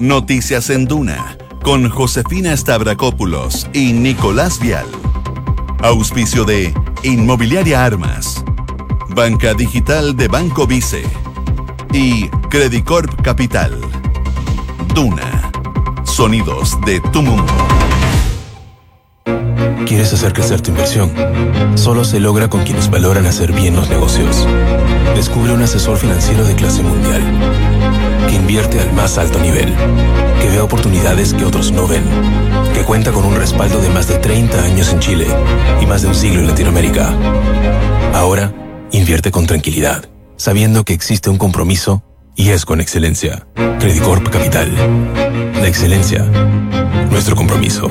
Noticias en Duna con Josefina Stavrakopoulos y Nicolás Vial. Auspicio de Inmobiliaria Armas, Banca Digital de Banco Vice y Credicorp Capital. Duna. Sonidos de tu mundo. ¿Quieres hacer crecer tu inversión? Solo se logra con quienes valoran hacer bien los negocios. Descubre un asesor financiero de clase mundial que invierte al más alto nivel, que ve oportunidades que otros no ven, que cuenta con un respaldo de más de 30 años en Chile y más de un siglo en Latinoamérica. Ahora, invierte con tranquilidad, sabiendo que existe un compromiso y es con excelencia. Credicorp Capital. La excelencia. Nuestro compromiso.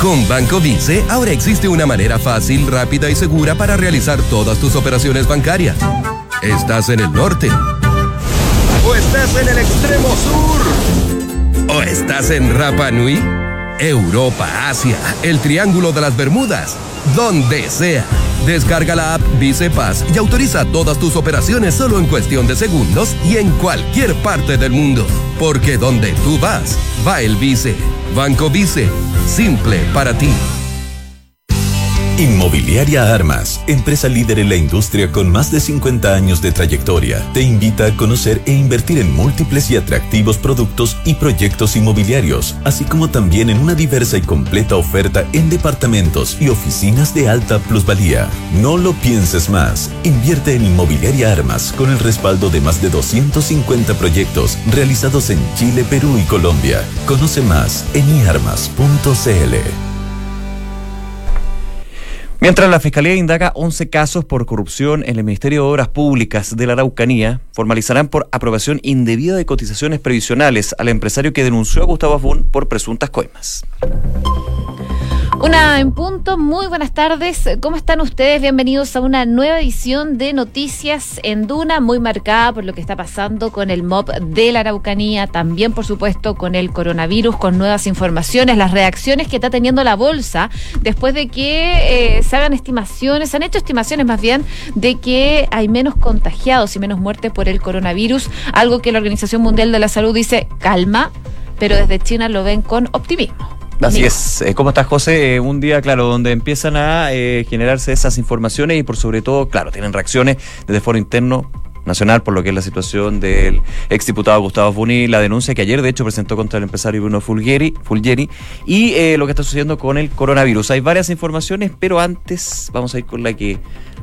Con Banco Vice, ahora existe una manera fácil, rápida y segura para realizar todas tus operaciones bancarias. ¿Estás en el norte? ¿O estás en el extremo sur? ¿O estás en Rapa Nui? Europa, Asia, el Triángulo de las Bermudas, donde sea. Descarga la app Vice Paz y autoriza todas tus operaciones solo en cuestión de segundos y en cualquier parte del mundo. Porque donde tú vas, va el Vice. Banco Vice, simple para ti. Inmobiliaria Armas, empresa líder en la industria con más de 50 años de trayectoria, te invita a conocer e invertir en múltiples y atractivos productos y proyectos inmobiliarios, así como también en una diversa y completa oferta en departamentos y oficinas de alta plusvalía. No lo pienses más. Invierte en Inmobiliaria Armas con el respaldo de más de 250 proyectos realizados en Chile, Perú y Colombia. Conoce más en iarmas.cl. Mientras la Fiscalía indaga 11 casos por corrupción en el Ministerio de Obras Públicas de la Araucanía, formalizarán por aprobación indebida de cotizaciones previsionales al empresario que denunció a Gustavo Afún por presuntas coimas. Una en punto, muy buenas tardes. ¿Cómo están ustedes? Bienvenidos a una nueva edición de Noticias en Duna, muy marcada por lo que está pasando con el MOB de la Araucanía, también por supuesto con el coronavirus, con nuevas informaciones, las reacciones que está teniendo la bolsa después de que eh, se hagan estimaciones, se han hecho estimaciones más bien de que hay menos contagiados y menos muertes por el coronavirus, algo que la Organización Mundial de la Salud dice calma, pero desde China lo ven con optimismo. Así es. Eh, ¿Cómo estás, José? Eh, un día, claro, donde empiezan a eh, generarse esas informaciones y por sobre todo, claro, tienen reacciones desde foro interno nacional por lo que es la situación del exdiputado Gustavo Funi, la denuncia que ayer de hecho presentó contra el empresario Bruno Fulgieri, Fulgieri y lo que está sucediendo con el coronavirus. Hay varias informaciones, pero antes vamos a ir con la que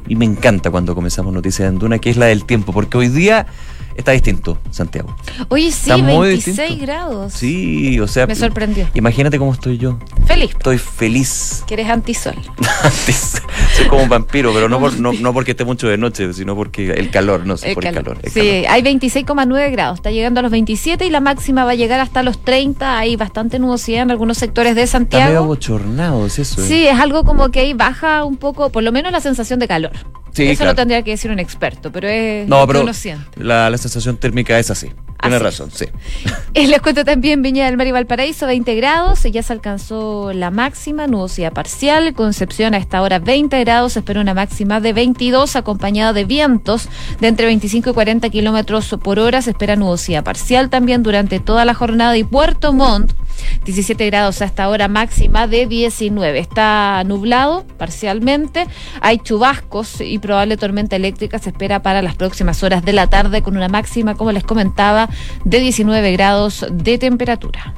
y me encanta cuando comenzamos Noticias en Duna, que es la del tiempo, porque hoy día está distinto, Santiago. Oye, sí, 26 grados. Sí, o sea. Me sorprendió. Imagínate cómo estoy yo. Feliz. Estoy feliz. Que eres antisol. Soy como un vampiro, pero no, no, porque esté mucho de noche, sino porque el calor, no sé, por el calor. sí, hay 26,9 grados. Está llegando a los 27 y la máxima va a llegar hasta los 30. Hay bastante nubosidad en algunos sectores de Santiago. Está medio abochornado, es eso. ¿eh? Sí, es algo como que ahí baja un poco, por lo menos la sensación de calor. Eso lo tendría que decir un experto, pero es no, pero La, la sensación térmica es así. Tienes razón, sí. Les cuento también Viña del Mar y Valparaíso, 20 grados, ya se alcanzó la máxima, nubosidad parcial. Concepción a esta hora 20 grados, espera una máxima de 22, acompañada de vientos de entre 25 y 40 kilómetros por hora. Se espera nubosidad parcial también durante toda la jornada. Y Puerto Montt, 17 grados hasta ahora, máxima de 19. Está nublado parcialmente, hay chubascos y probable tormenta eléctrica se espera para las próximas horas de la tarde con una máxima, como les comentaba, de 19 grados de temperatura.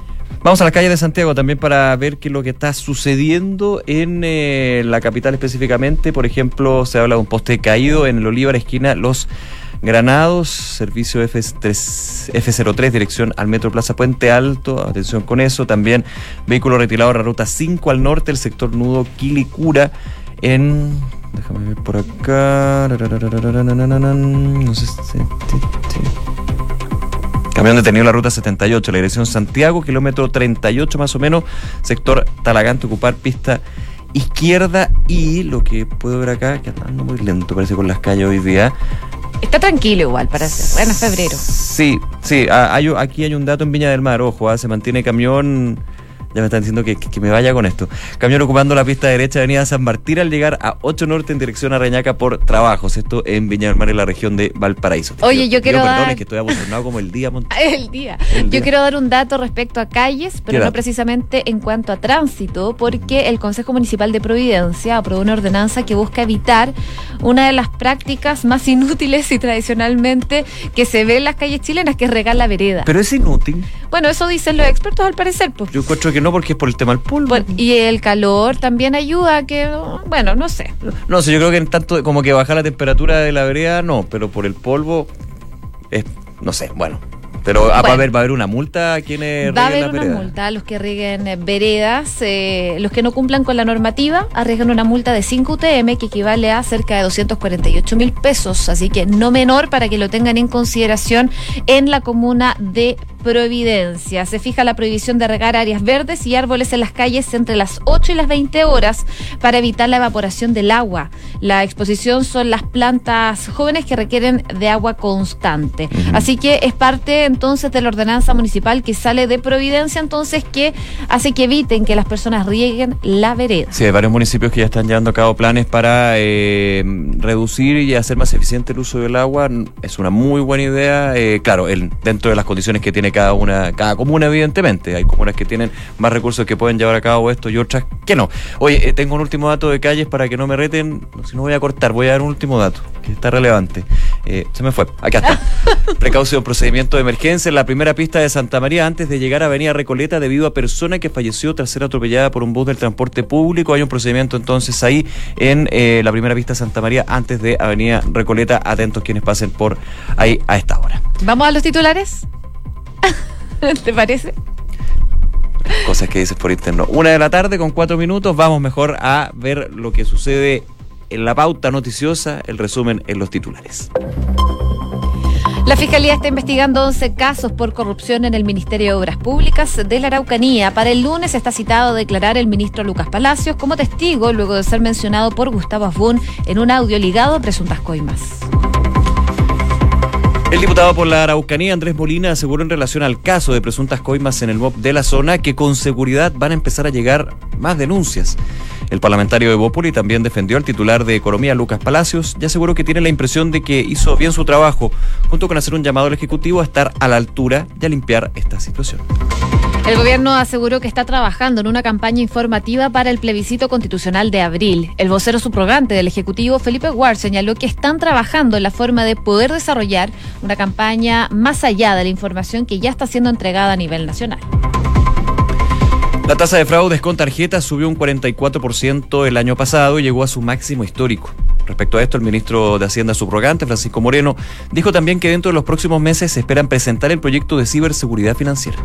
Vamos a la calle de Santiago también para ver qué es lo que está sucediendo en eh, la capital específicamente. Por ejemplo, se habla de un poste caído en el Olivar esquina Los Granados, servicio F3, F03, dirección al Metro Plaza Puente Alto. Atención con eso. También vehículo retirado en la ruta 5 al norte, el sector nudo Quilicura en Déjame ver por acá. No sé. Camión detenido en la ruta 78, la dirección Santiago, kilómetro 38 más o menos, sector Talagante, ocupar pista izquierda y lo que puedo ver acá, que anda muy lento, parece con las calles hoy día. Está tranquilo igual, parece. Bueno, febrero. Sí, sí, hay, aquí hay un dato en Viña del Mar, ojo, ah, se mantiene camión Ya me están diciendo que, que- que me vaya con esto. Camión ocupando la pista derecha de Avenida San Martín al llegar a 8 Norte en dirección a Reñaca por trabajos. Esto en Viña del Mar, en la región de Valparaíso. Oye, yo quiero Perdón, dar- es que estoy abochornado como el día. Mont- El día. El Yo día. quiero dar un dato respecto a calles, ¿Qué pero no precisamente en cuanto a tránsito, porque el Consejo Municipal de Providencia aprobó una ordenanza que busca evitar una de las prácticas más inútiles y tradicionalmente que se ve en las calles chilenas, que es regar la vereda. Pero es inútil. Bueno, eso dicen los expertos al parecer. Pues. Yo encuentro que no, porque es por el tema del polvo. Bueno, y el calor también ayuda a que, bueno, no sé. No sé, yo creo que en tanto como que bajar la temperatura de la vereda, no, pero por el polvo, es, no sé, bueno. Pero ah, va, a haber, va a haber una multa a quienes Va a haber una vereda. multa a los que rieguen veredas. eh, los que no cumplan con la normativa arriesgan una multa de 5 UTM que equivale a cerca de 248 mil pesos. Así que no menor para que lo tengan en consideración en la comuna de Providencia. Se fija la prohibición de regar áreas verdes y árboles en las calles entre las 8 y las 20 horas para evitar la evaporación del agua. La exposición son las plantas jóvenes que requieren de agua constante. Así que es parte entonces de la ordenanza municipal que sale de Providencia, entonces que hace que eviten que las personas rieguen la vereda. Sí, hay varios municipios que ya están llevando a cabo planes para eh, reducir y hacer más eficiente el uso del agua. Es una muy buena idea. eh, claro, el- dentro de las condiciones que tiene cada una, cada comuna, evidentemente. Hay comunas que tienen más recursos que pueden llevar a cabo esto y otras que no. Oye, eh, tengo un último dato de calles para que no me reten. Si no voy a cortar, voy a dar un último dato que está relevante. Eh, se me fue. Acá está. Precaución, procedimiento de emergencia en la primera pista de Santa María antes de llegar a Avenida Recoleta debido a persona que falleció tras ser atropellada por un bus del transporte público. Hay un procedimiento entonces ahí en eh, la primera pista de Santa María antes de Avenida Recoleta. Atentos quienes pasen por ahí a esta hora. ¿Vamos a los titulares? ¿Te parece? Cosas que dices por interno. Una de la tarde con cuatro minutos. Vamos mejor a ver lo que sucede en la pauta noticiosa, el resumen en los titulares. La Fiscalía está investigando 11 casos por corrupción en el Ministerio de Obras Públicas de la Araucanía. Para el lunes está citado a declarar el ministro Lucas Palacios como testigo luego de ser mencionado por Gustavo Asbun en un audio ligado a presuntas coimas. El diputado por la Araucanía, Andrés Molina, aseguró en relación al caso de presuntas coimas en el MOP de la zona que con seguridad van a empezar a llegar más denuncias. El parlamentario de Bópoli también defendió al titular de Economía, Lucas Palacios, y aseguró que tiene la impresión de que hizo bien su trabajo, junto con hacer un llamado al Ejecutivo a estar a la altura y a limpiar esta situación. El gobierno aseguró que está trabajando en una campaña informativa para el plebiscito constitucional de abril. El vocero subrogante del Ejecutivo, Felipe Ward, señaló que están trabajando en la forma de poder desarrollar una campaña más allá de la información que ya está siendo entregada a nivel nacional. La tasa de fraudes con tarjetas subió un 44% el año pasado y llegó a su máximo histórico. Respecto a esto, el ministro de Hacienda subrogante, Francisco Moreno, dijo también que dentro de los próximos meses se esperan presentar el proyecto de ciberseguridad financiera.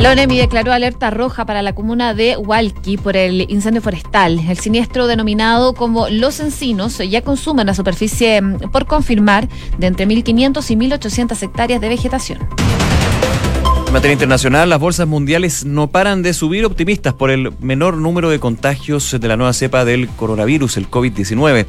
La ONEMI declaró alerta roja para la comuna de Hualqui por el incendio forestal. El siniestro denominado como Los Encinos ya consume una superficie mm, por confirmar de entre 1.500 y 1.800 hectáreas de vegetación. En materia internacional, las bolsas mundiales no paran de subir optimistas por el menor número de contagios de la nueva cepa del coronavirus, el COVID-19.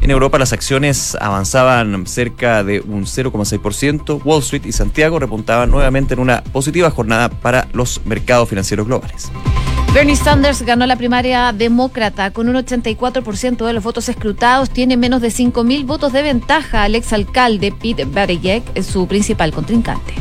En Europa las acciones avanzaban cerca de un 0,6%. Wall Street y Santiago repuntaban nuevamente en una positiva jornada para los mercados financieros globales. Bernie Sanders ganó la primaria demócrata con un 84% de los votos escrutados. Tiene menos de 5.000 votos de ventaja al exalcalde Pete Buttigieg, su principal contrincante.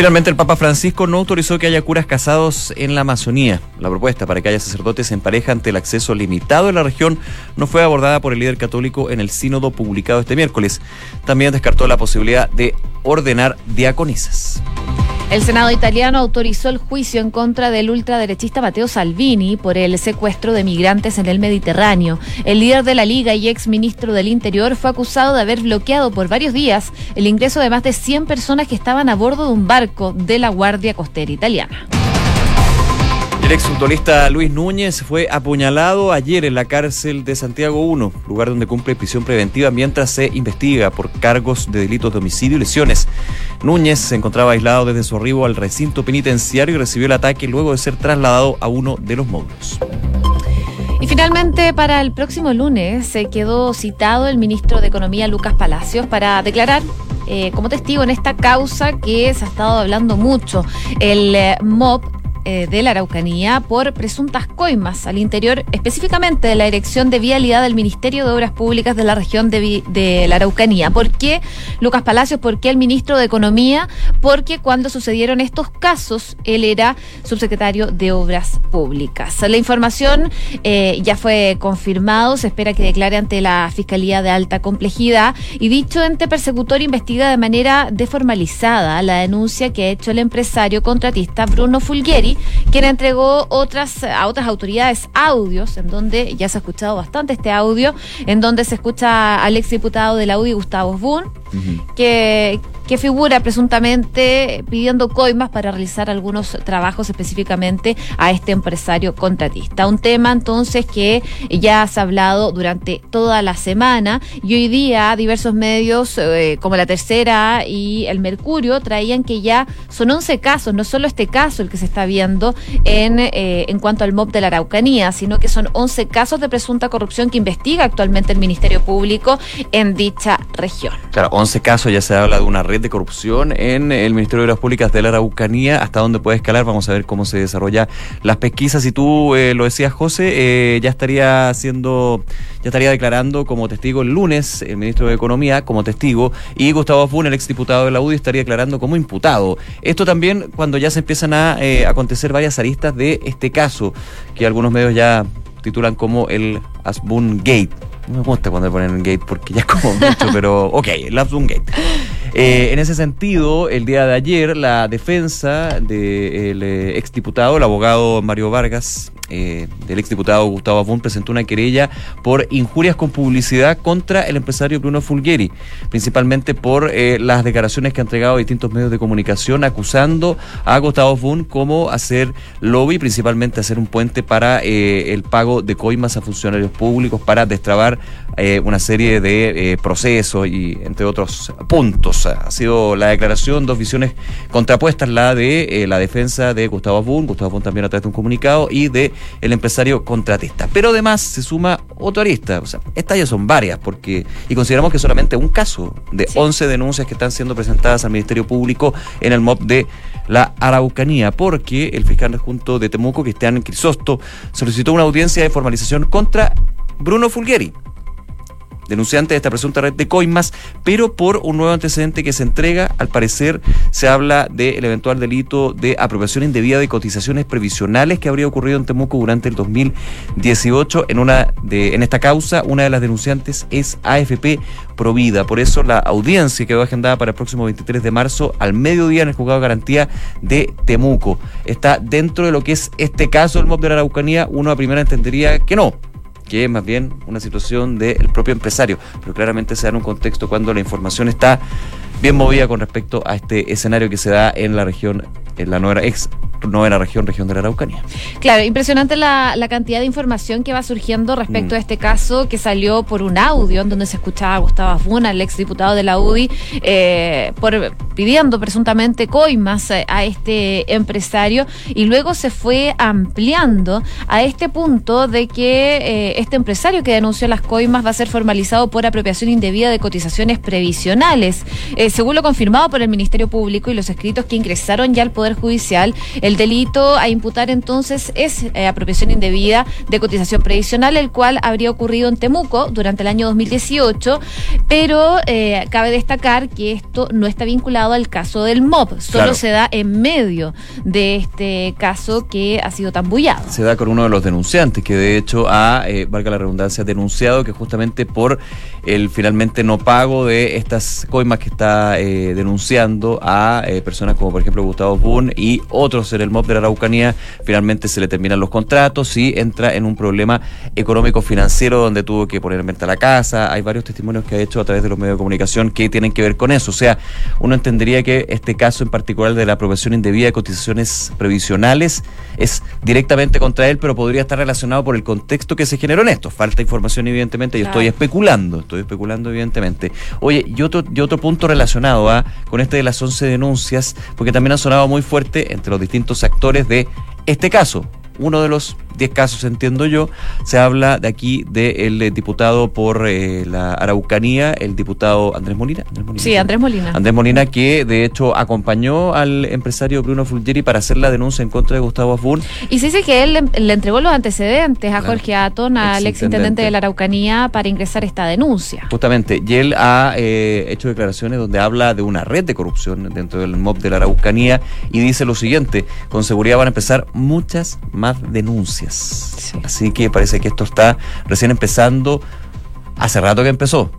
Finalmente el Papa Francisco no autorizó que haya curas casados en la Amazonía. La propuesta para que haya sacerdotes en pareja ante el acceso limitado en la región no fue abordada por el líder católico en el sínodo publicado este miércoles. También descartó la posibilidad de ordenar diaconisas. El Senado italiano autorizó el juicio en contra del ultraderechista Matteo Salvini por el secuestro de migrantes en el Mediterráneo. El líder de la Liga y ex ministro del Interior fue acusado de haber bloqueado por varios días el ingreso de más de 100 personas que estaban a bordo de un barco de la Guardia Costera Italiana. El exfutbolista Luis Núñez fue apuñalado ayer en la cárcel de Santiago 1, lugar donde cumple prisión preventiva mientras se investiga por cargos de delitos de homicidio y lesiones. Núñez se encontraba aislado desde su arribo al recinto penitenciario y recibió el ataque luego de ser trasladado a uno de los módulos. Y finalmente, para el próximo lunes se quedó citado el ministro de Economía, Lucas Palacios, para declarar eh, como testigo en esta causa que se ha estado hablando mucho, el eh, MOP eh, de la Araucanía por presuntas coimas al interior, específicamente de la Dirección de Vialidad del Ministerio de Obras Públicas de la región de, la Araucanía. ¿Por qué, Lucas Palacios? ¿Por qué el ministro de Economía? Porque cuando sucedieron estos casos, él era subsecretario de Obras Públicas. La información eh, ya fue confirmado, se espera que declare ante la Fiscalía de Alta Complejidad y dicho ente persecutor investiga de manera deformalizada la denuncia que ha hecho el empresario contratista Bruno Fulgueri, quien entregó otras, a otras autoridades audios, en donde ya se ha escuchado bastante este audio, en donde se escucha al exdiputado de la UDI, Gustavo Boone, que, que figura presuntamente pidiendo coimas para realizar algunos trabajos específicamente a este empresario contratista. Un tema entonces que ya se ha hablado durante toda la semana y hoy día diversos medios eh, como La Tercera y El Mercurio traían que ya son 11 casos, no solo este caso el que se está viendo en, eh, en cuanto al MOB de la Araucanía, sino que son 11 casos de presunta corrupción que investiga actualmente el Ministerio Público en dicha región. Claro, 11 casos, ya se habla de una red de corrupción en el Ministerio de Obras Públicas de la Araucanía. ¿Hasta dónde puede escalar? Vamos a ver cómo se desarrolla las pesquisas. Si tú eh, lo decías, José, eh, ya estaría haciendo, ya estaría declarando como testigo el lunes el ministro de Economía como testigo y Gustavo Fun, el exdiputado de la UDI, estaría declarando como imputado. Esto también cuando ya se empiezan a eh, acontecer varias aristas de este caso, que algunos medios ya titulan como el Asbun Gate no me gusta cuando ponen gate porque ya es como mucho, pero ok, el un gate. Eh, en ese sentido, el día de ayer, la defensa del eh, exdiputado, el abogado Mario Vargas, eh, del exdiputado Gustavo Abun, presentó una querella por injurias con publicidad contra el empresario Bruno Fulgueri, principalmente por eh, las declaraciones que ha entregado distintos medios de comunicación acusando a Gustavo Abun como hacer lobby, principalmente hacer un puente para el pago de coimas a funcionarios públicos para destrabar una serie de procesos y entre otros puntos. Ha sido la declaración, dos visiones contrapuestas, la de eh, la defensa de Gustavo Abun, Gustavo Abun también a través de un comunicado, y de el empresario contratista. Pero además se suma otra arista, o sea, estas ya son varias, porque, y consideramos que solamente un caso de 11 denuncias que están siendo presentadas al Ministerio Público en el MOB de la Araucanía, porque el fiscal junto de Temuco, Cristian Crisosto, solicitó una audiencia de formalización contra Bruno Fulgueri denunciante de esta presunta red de coimas, pero por un nuevo antecedente que se entrega, al parecer se habla del eventual delito de apropiación indebida de cotizaciones previsionales que habría ocurrido en Temuco durante el 2018. En, una de, en esta causa, una de las denunciantes es AFP Provida. Por eso la audiencia quedó agendada para el próximo 23 de marzo al mediodía en el juzgado de garantía de Temuco. Está dentro de lo que es este caso del MOB de la Araucanía. Uno a primera entendería que no, que es más bien una situación del propio empresario, pero claramente se da en un contexto cuando la información está bien movida con respecto a este escenario que se da en la región, en la nueva ex novena región, región de la Araucanía. Claro, impresionante la, cantidad de información que va surgiendo respecto a mm. este caso que salió por un audio en donde se escuchaba a Gustavo Funa, el exdiputado de la UDI, eh, por, pidiendo presuntamente coimas a este empresario y luego se fue ampliando a este punto de que eh, este empresario que denunció las coimas va a ser formalizado por apropiación indebida de cotizaciones previsionales. Eh, según lo confirmado por el Ministerio Público y los escritos que ingresaron ya al Poder Judicial, el delito a imputar entonces es eh, apropiación indebida de cotización previsional, el cual habría ocurrido en Temuco durante el año 2018, pero eh, cabe destacar que esto no está vinculado al caso del MOB, solo se da en medio de este caso que ha sido tan bullado. Se da con uno de los denunciantes, que de hecho ha, eh, valga la redundancia, denunciado que justamente por el finalmente no pago de estas coimas que está denunciando a personas como por ejemplo Gustavo Y otros el MOB de la Araucanía, finalmente se le terminan los contratos y entra en un problema económico financiero donde tuvo que poner en venta la casa. Hay varios testimonios que ha hecho a través de los medios de comunicación que tienen que ver con eso. O sea, uno entendería que este caso en particular de la apropiación indebida de cotizaciones previsionales es directamente contra él, pero podría estar relacionado por el contexto que se generó en esto. Falta información, evidentemente, yo estoy especulando, estoy especulando, evidentemente. Oye, y otro, y otro punto relacionado a, ¿ah? con este de las 11 denuncias, porque también ha sonado muy fuerte entre los distintos actores de este caso. Uno de los 10 casos, entiendo yo. Se habla de aquí del eh, diputado por eh, la Araucanía, el diputado Andrés Molina. sí, Andrés Molina. Andrés Molina, que de hecho acompañó al empresario Bruno Fulgeri para hacer la denuncia en contra de Gustavo Afun. Y se dice que él le, entregó los antecedentes a Jorge Atón, al exintendente de la Araucanía, para ingresar esta denuncia. Justamente, y él ha eh, hecho declaraciones donde habla de una red de corrupción dentro del MOB de la Araucanía y dice lo siguiente, con seguridad van a empezar muchas más denuncias. Así que parece que esto está recién empezando, hace rato que empezó,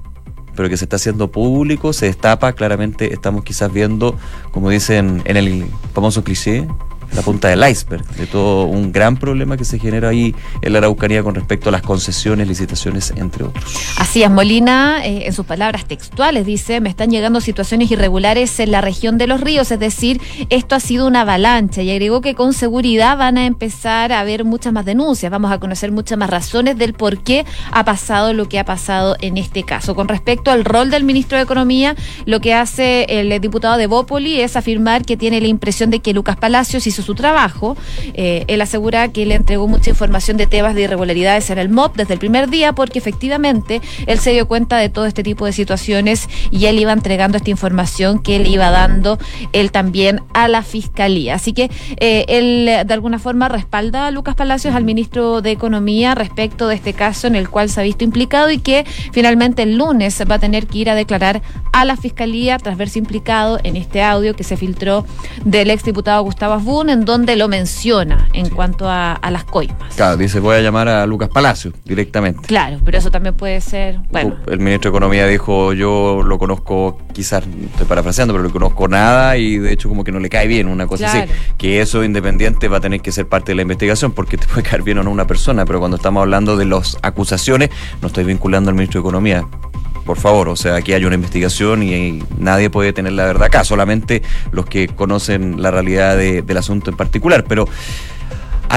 pero que se está haciendo público, se destapa, claramente estamos quizás viendo, como dicen en el famoso cliché, la punta del iceberg de todo un gran problema que se genera ahí en la Araucanía con respecto a las concesiones, licitaciones, entre otros. Así es, Molina, eh, en sus palabras textuales, dice, me están llegando situaciones irregulares en la región de los ríos, es decir, esto ha sido una avalancha y agregó que con seguridad van a empezar a haber muchas más denuncias, vamos a conocer muchas más razones del por qué ha pasado lo que ha pasado en este caso. Con respecto al rol del ministro de Economía, lo que hace el diputado de Bópoli es afirmar que tiene la impresión de que Lucas Palacios su trabajo. Eh, él asegura que le entregó mucha información de temas de irregularidades en el MOP desde el primer día porque efectivamente él se dio cuenta de todo este tipo de situaciones y él iba entregando esta información que él iba dando él también a la fiscalía. Así que eh, él de alguna forma respalda a Lucas Palacios, al ministro de Economía, respecto de este caso en el cual se ha visto implicado y que finalmente el lunes va a tener que ir a declarar a la fiscalía tras verse implicado en este audio que se filtró del exdiputado Gustavo Asbun, en donde lo menciona en cuanto a, las coimas. Claro, dice voy a llamar a Lucas Palacio directamente. Claro, pero eso también puede ser, bueno. El ministro de Economía dijo yo lo conozco, quizás estoy parafraseando, pero no conozco nada y de hecho como que no le cae bien una cosa así. Que eso independiente va a tener que ser parte de la investigación porque te puede caer bien o no una persona, pero cuando estamos hablando de las acusaciones no estoy vinculando al ministro de Economía por favor, o sea, aquí hay una investigación y, nadie puede tener la verdad acá, solamente los que conocen la realidad del asunto en particular, pero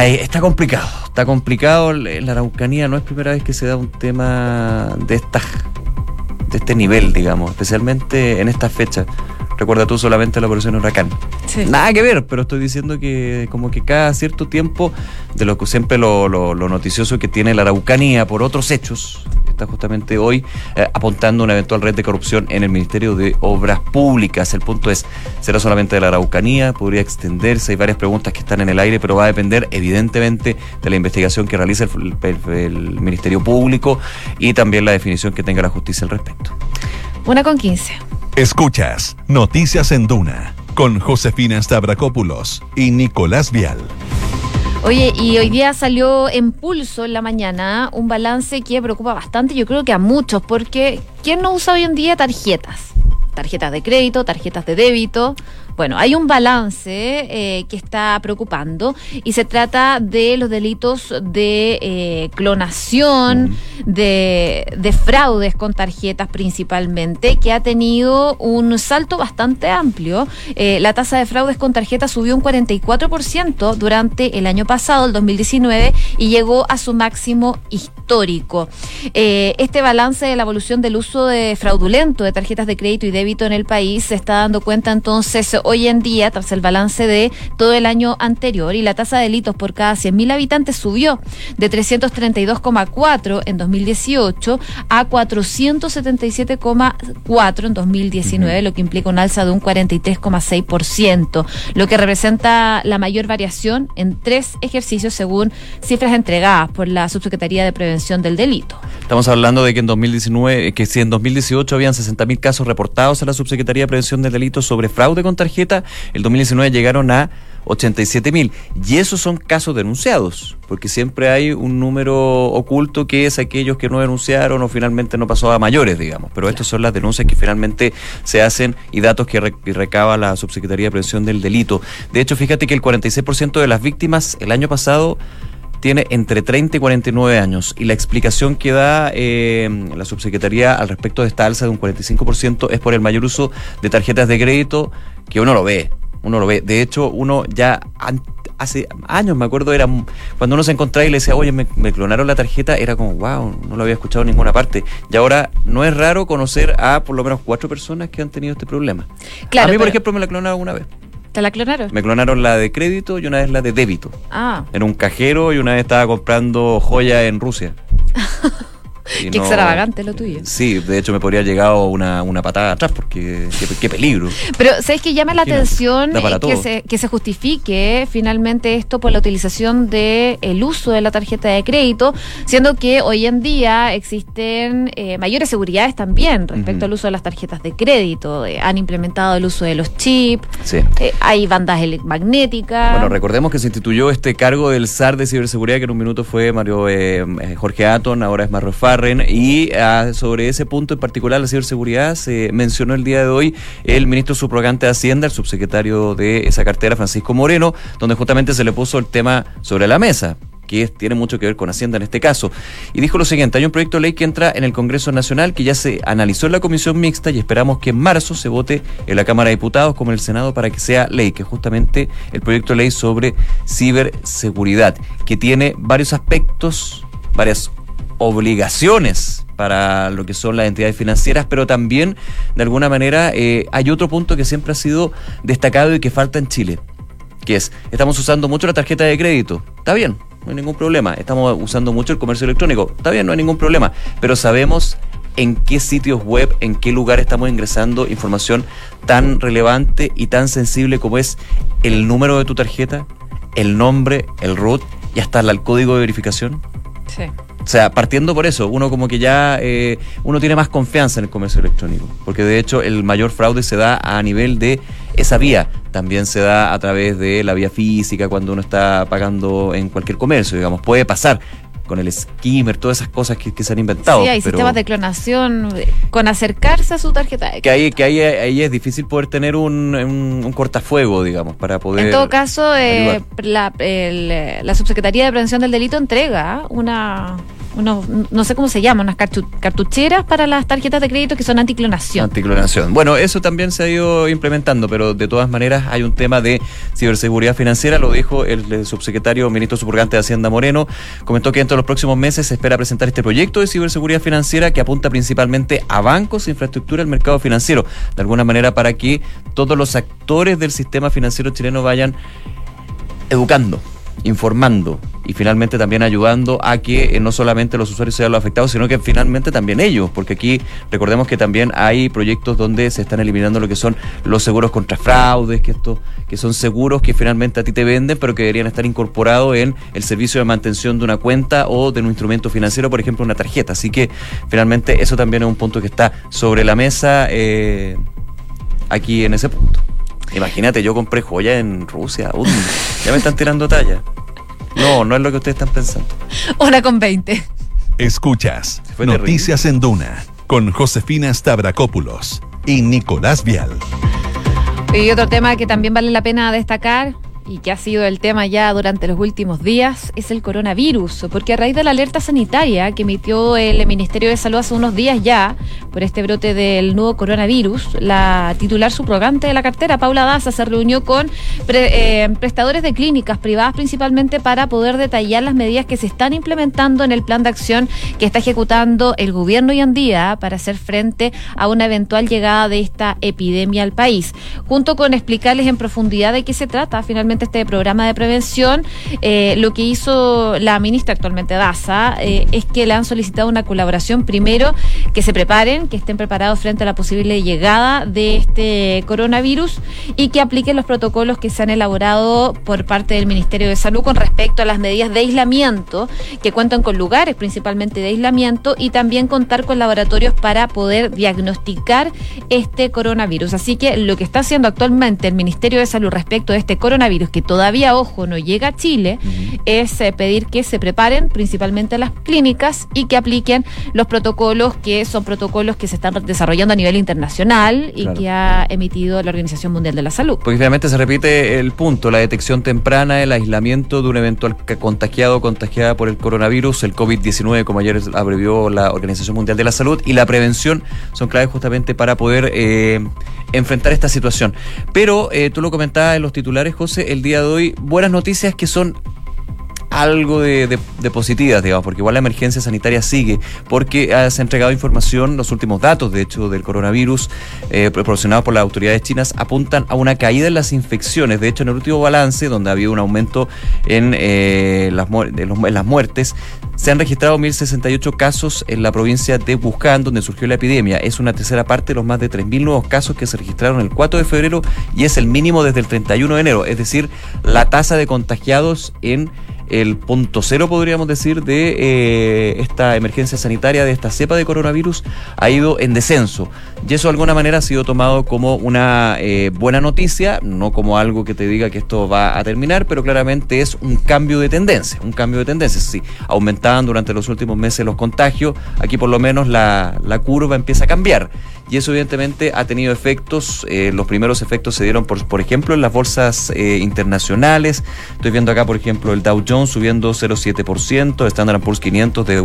está complicado, está complicado, la Araucanía no es primera vez que se da un tema de esta de este nivel, digamos, especialmente en esta fecha. Recuerda tú solamente la operación Huracán. Nada que ver, pero estoy diciendo que como que cada cierto tiempo, de lo que siempre lo, lo, noticioso que tiene la Araucanía por otros hechos, está justamente hoy eh, apuntando una eventual red de corrupción en el Ministerio de Obras Públicas. El punto es, ¿será solamente de la Araucanía? ¿Podría extenderse? Hay varias preguntas que están en el aire, pero va a depender evidentemente de la investigación que realice el, Ministerio Público y también la definición que tenga la justicia al respecto. Una con quince. Escuchas Noticias en Duna con Josefina Stavrakopoulos y Nicolás Vial. Oye, y hoy día salió en pulso en la mañana un balance que preocupa bastante, yo creo que a muchos, porque ¿quién no usa hoy en día tarjetas? Tarjetas de crédito, tarjetas de débito. Bueno, hay un balance eh, que está preocupando y se trata de los delitos de eh, clonación, de, de, fraudes con tarjetas principalmente, que ha tenido un salto bastante amplio. Eh, la tasa de fraudes con tarjetas subió un 44% durante el año pasado, el 2019, y llegó a su máximo histórico. este balance de la evolución del uso de fraudulento de tarjetas de crédito y débito en el país se está dando cuenta entonces hoy en día, tras el balance de todo el año anterior, y la tasa de delitos por cada 100.000 habitantes subió de 332,4 en 2018 a 477,4 en 2019, lo que implica un alza de un 43,6%, lo que representa la mayor variación en tres ejercicios según cifras entregadas por la Subsecretaría de Prevención del Delito. Estamos hablando de que en 2019, que si en 2018 habían 60.000 casos reportados a la Subsecretaría de Prevención del Delito sobre fraude con tarjeta, el 2019 llegaron a 87 mil. Y esos son casos denunciados, porque siempre hay un número oculto que es aquellos que no denunciaron o finalmente no pasó a mayores, digamos. Pero estas son las denuncias que finalmente se hacen y datos que, recaba la Subsecretaría de Prevención del Delito. De hecho, fíjate que el 46% de las víctimas el año pasado tiene entre 30 y 49 años y la explicación que da eh, la subsecretaría al respecto de esta alza de un 45% es por el mayor uso de tarjetas de crédito que uno lo ve, uno lo ve. De hecho, uno ya hace años, me acuerdo, era cuando uno se encontraba y le decía, oye, me, clonaron la tarjeta, era como, wow, no lo había escuchado en ninguna parte. Y ahora no es raro conocer a por lo menos cuatro personas que han tenido este problema. a mí, por ejemplo, me la clonaron una vez. ¿Te la clonaron? Me clonaron la de crédito y una vez la de débito. Ah. En un cajero y una vez estaba comprando joya en Rusia. Qué extravagante lo tuyo. Sí, de hecho me podría haber llegado una, una patada atrás porque qué, peligro. Pero ¿sabes que llama la atención que se, que se justifique finalmente esto por la utilización del el uso de la tarjeta de crédito, siendo que hoy en día existen eh, mayores seguridades también respecto al uso de las tarjetas de crédito. Eh, han implementado el uso de los chips, sí. Eh, hay bandas magnéticas. Bueno, recordemos que se instituyó este cargo del SAR de ciberseguridad que en un minuto fue Mario Jorge Aton, ahora es Y ah, sobre ese punto en particular, la ciberseguridad, se mencionó el día de hoy el ministro subrogante de Hacienda, el subsecretario de esa cartera, Francisco Moreno, donde justamente se le puso el tema sobre la mesa que tiene mucho que ver con Hacienda en este caso. Y dijo lo siguiente, hay un proyecto de ley que entra en el Congreso Nacional que ya se analizó en la Comisión Mixta y esperamos que en marzo se vote en la Cámara de Diputados como en el Senado para que sea ley, que es justamente el proyecto de ley sobre ciberseguridad, que tiene varios aspectos, varias obligaciones para lo que son las entidades financieras, pero también, de alguna manera, eh, hay otro punto que siempre ha sido destacado y que falta en Chile, que es, estamos usando mucho la tarjeta de crédito, está bien, no hay ningún problema, estamos usando mucho el comercio electrónico, está bien, no hay ningún problema, pero sabemos en qué sitios web, en qué lugar estamos ingresando información tan relevante y tan sensible como es el número de tu tarjeta, el nombre, el root y hasta el código de verificación. O sea, partiendo por eso, uno como que ya eh, uno tiene más confianza en el comercio electrónico, porque de hecho el mayor fraude se da a nivel de esa vía, también se da a través de la vía física cuando uno está pagando en cualquier comercio, digamos, puede pasar con el skimmer, todas esas cosas que, se han inventado. Sí, hay sistemas de clonación con acercarse a su tarjeta. Que ahí, que ahí, ahí es difícil poder tener un, un, cortafuego, digamos, para poder. En todo caso, eh, la, la Subsecretaría de Prevención del Delito entrega una no sé cómo se llama, unas cartucheras para las tarjetas de crédito que son anticlonación. Anticlonación. Bueno, eso también se ha ido implementando, pero de todas maneras hay un tema de ciberseguridad financiera, lo dijo el, subsecretario ministro subrogante de Hacienda Moreno, comentó que dentro de los próximos meses se espera presentar este proyecto de ciberseguridad financiera que apunta principalmente a bancos, infraestructura, el mercado financiero, de alguna manera para que todos los actores del sistema financiero chileno vayan educando informando y finalmente también ayudando a que eh, no solamente los usuarios sean los afectados, sino que finalmente también ellos, porque aquí recordemos que también hay proyectos donde se están eliminando lo que son los seguros contra fraudes, que esto, que son seguros que finalmente a ti te venden, pero que deberían estar incorporados en el servicio de mantención de una cuenta o de un instrumento financiero, por ejemplo, una tarjeta. Así que finalmente eso también es un punto que está sobre la mesa eh, aquí en ese punto. Imagínate, yo compré joya en Rusia. ya me están tirando talla. No, no es lo que ustedes están pensando. Hora con 20. Escuchas Noticias en Duna con Josefina Stavrakopoulos y Nicolás Vial. Y otro tema que también vale la pena destacar y que ha sido el tema ya durante los últimos días es el coronavirus, porque a raíz de la alerta sanitaria que emitió el Ministerio de Salud hace unos días ya por este brote del nuevo coronavirus, la titular subrogante de la cartera, Paula Daza, se reunió con eh, prestadores de clínicas privadas principalmente para poder detallar las medidas que se están implementando en el plan de acción que está ejecutando el gobierno hoy en día para hacer frente a una eventual llegada de esta epidemia al país, junto con explicarles en profundidad de qué se trata finalmente este programa de prevención, eh, lo que hizo la ministra actualmente Daza eh, es que le han solicitado una colaboración primero, que se preparen, que estén preparados frente a la posible llegada de este coronavirus y que apliquen los protocolos que se han elaborado por parte del Ministerio de Salud con respecto a las medidas de aislamiento, que cuentan con lugares principalmente de aislamiento y también contar con laboratorios para poder diagnosticar este coronavirus. Así que lo que está haciendo actualmente el Ministerio de Salud respecto a este coronavirus que todavía, ojo, no llega a Chile, es eh, pedir que se preparen principalmente las clínicas y que apliquen los protocolos que son protocolos que se están desarrollando a nivel internacional y que ha emitido la Organización Mundial de la Salud. Porque finalmente se repite el punto, la detección temprana, el aislamiento de un eventual contagiado o contagiada por el coronavirus, el COVID-19, como ayer abrevió la Organización Mundial de la Salud, y la prevención son claves justamente para poder eh, enfrentar esta situación. Pero eh, tú lo comentabas en los titulares, José, el día de hoy buenas noticias que son algo de, positivas, digamos, porque igual la emergencia sanitaria sigue, porque se ha entregado información, los últimos datos, de hecho, del coronavirus eh, proporcionados por las autoridades chinas apuntan a una caída en las infecciones. De hecho, en el último balance, donde ha habido un aumento en, eh, las, en las muertes, se han registrado 1.068 casos en la provincia de Wuhan, donde surgió la epidemia. Es una tercera parte de los más de 3.000 nuevos casos que se registraron el 4 de febrero y es el mínimo desde el 31 de enero. Es decir, la tasa de contagiados en el punto cero, podríamos decir, de eh, esta emergencia sanitaria, de esta cepa de coronavirus, ha ido en descenso. Y eso de alguna manera ha sido tomado como una eh, buena noticia, no como algo que te diga que esto va a terminar, pero claramente es un cambio de tendencia, un cambio de tendencia. Si aumentaban durante los últimos meses los contagios, aquí por lo menos la, la curva empieza a cambiar y eso evidentemente ha tenido efectos. Eh, los primeros efectos se dieron, por, por ejemplo, en las bolsas internacionales. Estoy viendo acá, por ejemplo, el Dow Jones subiendo 0,7%, Standard Poor's 500 de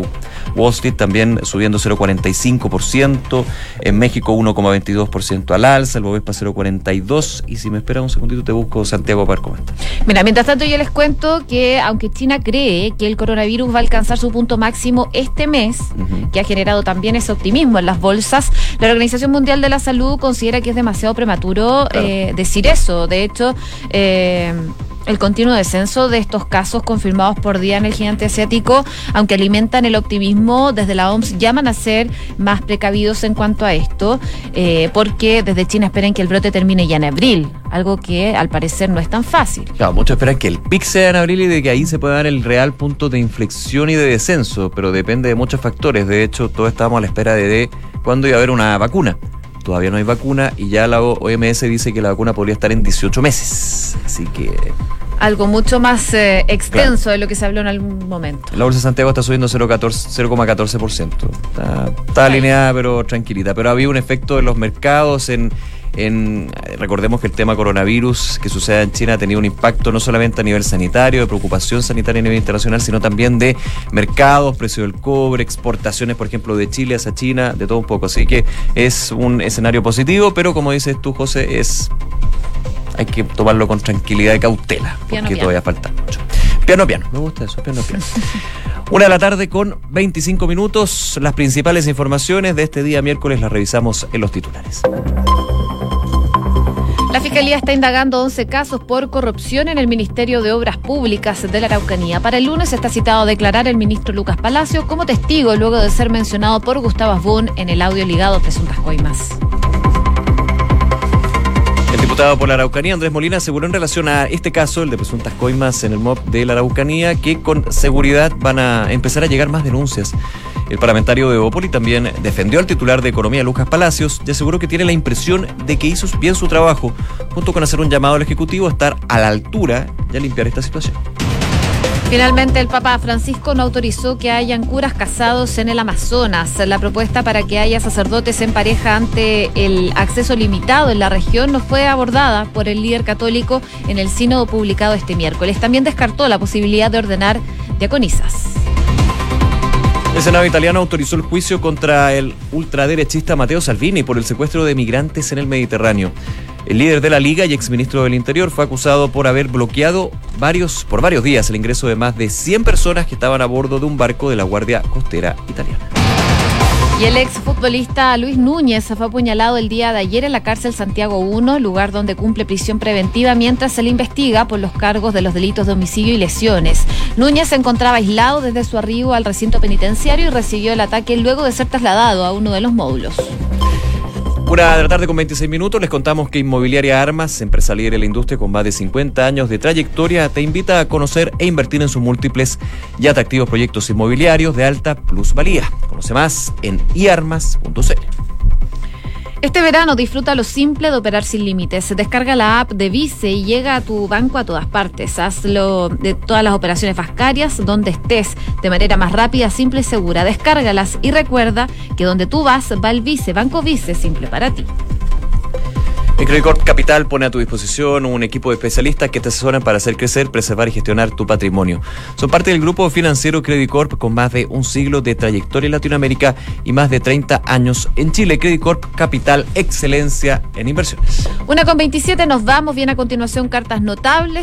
Wall Street también subiendo 0,45%, en México 1,22% al alza, el Bovespa 0,42%, y si me espera un segundito te busco Santiago para comentar. Mira, mientras tanto yo les cuento que aunque China cree que el coronavirus va a alcanzar su punto máximo este mes, que ha generado también ese optimismo en las bolsas, la organización Organización Mundial de la Salud considera que es demasiado prematuro eh, decir eso. De hecho, eh, el continuo descenso de estos casos confirmados por día en el gigante asiático, aunque alimentan el optimismo, desde la OMS llaman a ser más precavidos en cuanto a esto, eh, porque desde China esperan que el brote termine ya en abril, algo que al parecer no es tan fácil. Claro, muchos esperan que el pic sea en abril y de que ahí se pueda dar el real punto de inflexión y de descenso, pero depende de muchos factores. De hecho, todos estamos a la espera de, de cuándo iba a haber una vacuna. Todavía no hay vacuna y ya la OMS dice que la vacuna podría estar en 18 meses. Así que algo mucho más eh, extenso de lo que se habló en algún momento. La bolsa de Santiago está subiendo 0,14%. Está, está alineada, pero tranquilita. Pero había un efecto en los mercados, en, en, recordemos que el tema coronavirus que sucede en China ha tenido un impacto no solamente a nivel sanitario, de preocupación sanitaria a nivel internacional, sino también de mercados, precio del cobre, exportaciones, por ejemplo, de Chile hacia China, de todo un poco. Así que es un escenario positivo, pero como dices tú, José, es hay que tomarlo con tranquilidad y cautela, porque todavía falta mucho. Piano, piano, me gusta eso, piano, piano. Una de la tarde con 25 minutos. Las principales informaciones de este día miércoles las revisamos en los titulares. La Fiscalía está indagando 11 casos por corrupción en el Ministerio de Obras Públicas de la Araucanía. Para el lunes está citado a declarar el ministro Lucas Palacio como testigo luego de ser mencionado por Gustavo Asbun en el audio ligado a presuntas coimas. El diputado por la Araucanía, Andrés Molina, aseguró en relación a este caso, el de presuntas coimas en el MOP de la Araucanía, que con seguridad van a empezar a llegar más denuncias. El parlamentario de Opoli también defendió al titular de Economía, Lucas Palacios, y aseguró que tiene la impresión de que hizo bien su trabajo, junto con hacer un llamado al Ejecutivo a estar a la altura y a limpiar esta situación. Finalmente, el Papa Francisco no autorizó que hayan curas casados en el Amazonas. La propuesta para que haya sacerdotes en pareja ante el acceso limitado en la región no fue abordada por el líder católico en el sínodo publicado este miércoles. También descartó la posibilidad de ordenar diaconisas. El Senado italiano autorizó el juicio contra el ultraderechista Matteo Salvini por el secuestro de migrantes en el Mediterráneo. El líder de la Liga y exministro del Interior fue acusado por haber bloqueado varios, por varios días el ingreso de más de 100 personas que estaban a bordo de un barco de la Guardia Costera Italiana. Y el exfutbolista Luis Núñez fue apuñalado el día de ayer en la cárcel Santiago 1, lugar donde cumple prisión preventiva mientras se le investiga por los cargos de los delitos de homicidio y lesiones. Núñez se encontraba aislado desde su arribo al recinto penitenciario y recibió el ataque luego de ser trasladado a uno de los módulos. Una de la tarde con 26 minutos les contamos que Inmobiliaria Armas, empresa líder en la industria con más de 50 años de trayectoria, te invita a conocer e invertir en sus múltiples y atractivos proyectos inmobiliarios de alta plusvalía. Conoce más en iarmas.cl. Este verano disfruta lo simple de operar sin límites. Descarga la app de Vice y llega a tu banco a todas partes. Hazlo de todas las operaciones bancarias donde estés, de manera más rápida, simple y segura. Descárgalas y recuerda que donde tú vas va el Vice, Banco Vice, simple para ti. El Credit Capital pone a tu disposición un equipo de especialistas que te asesoran para hacer crecer, preservar y gestionar tu patrimonio. Son parte del grupo financiero Credit Corp con más de un siglo de trayectoria en Latinoamérica y más de 30 años en Chile. Credit Corp Capital, excelencia en inversiones. Una con 27 nos vamos bien a continuación cartas notables